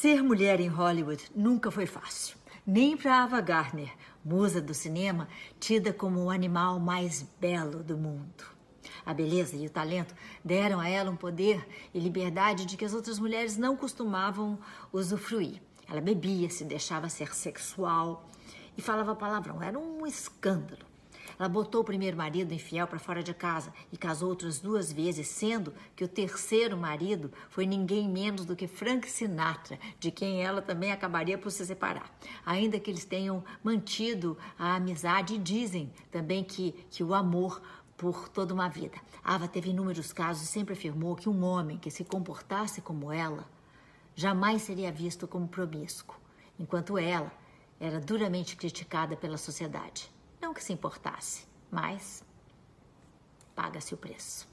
Ser mulher em Hollywood nunca foi fácil. Nem para Ava Gardner, musa do cinema, tida como o animal mais belo do mundo. A beleza e o talento deram a ela um poder e liberdade de que as outras mulheres não costumavam usufruir. Ela bebia, se deixava ser sexual e falava palavrão. Era um escândalo. Ela botou o primeiro marido infiel para fora de casa e casou outras duas vezes, sendo que o terceiro marido foi ninguém menos do que Frank Sinatra, de quem ela também acabaria por se separar. Ainda que eles tenham mantido a amizade dizem também que, que o amor por toda uma vida. Ava teve inúmeros casos e sempre afirmou que um homem que se comportasse como ela jamais seria visto como promíscuo, enquanto ela era duramente criticada pela sociedade. Não que se importasse, mas paga-se o preço.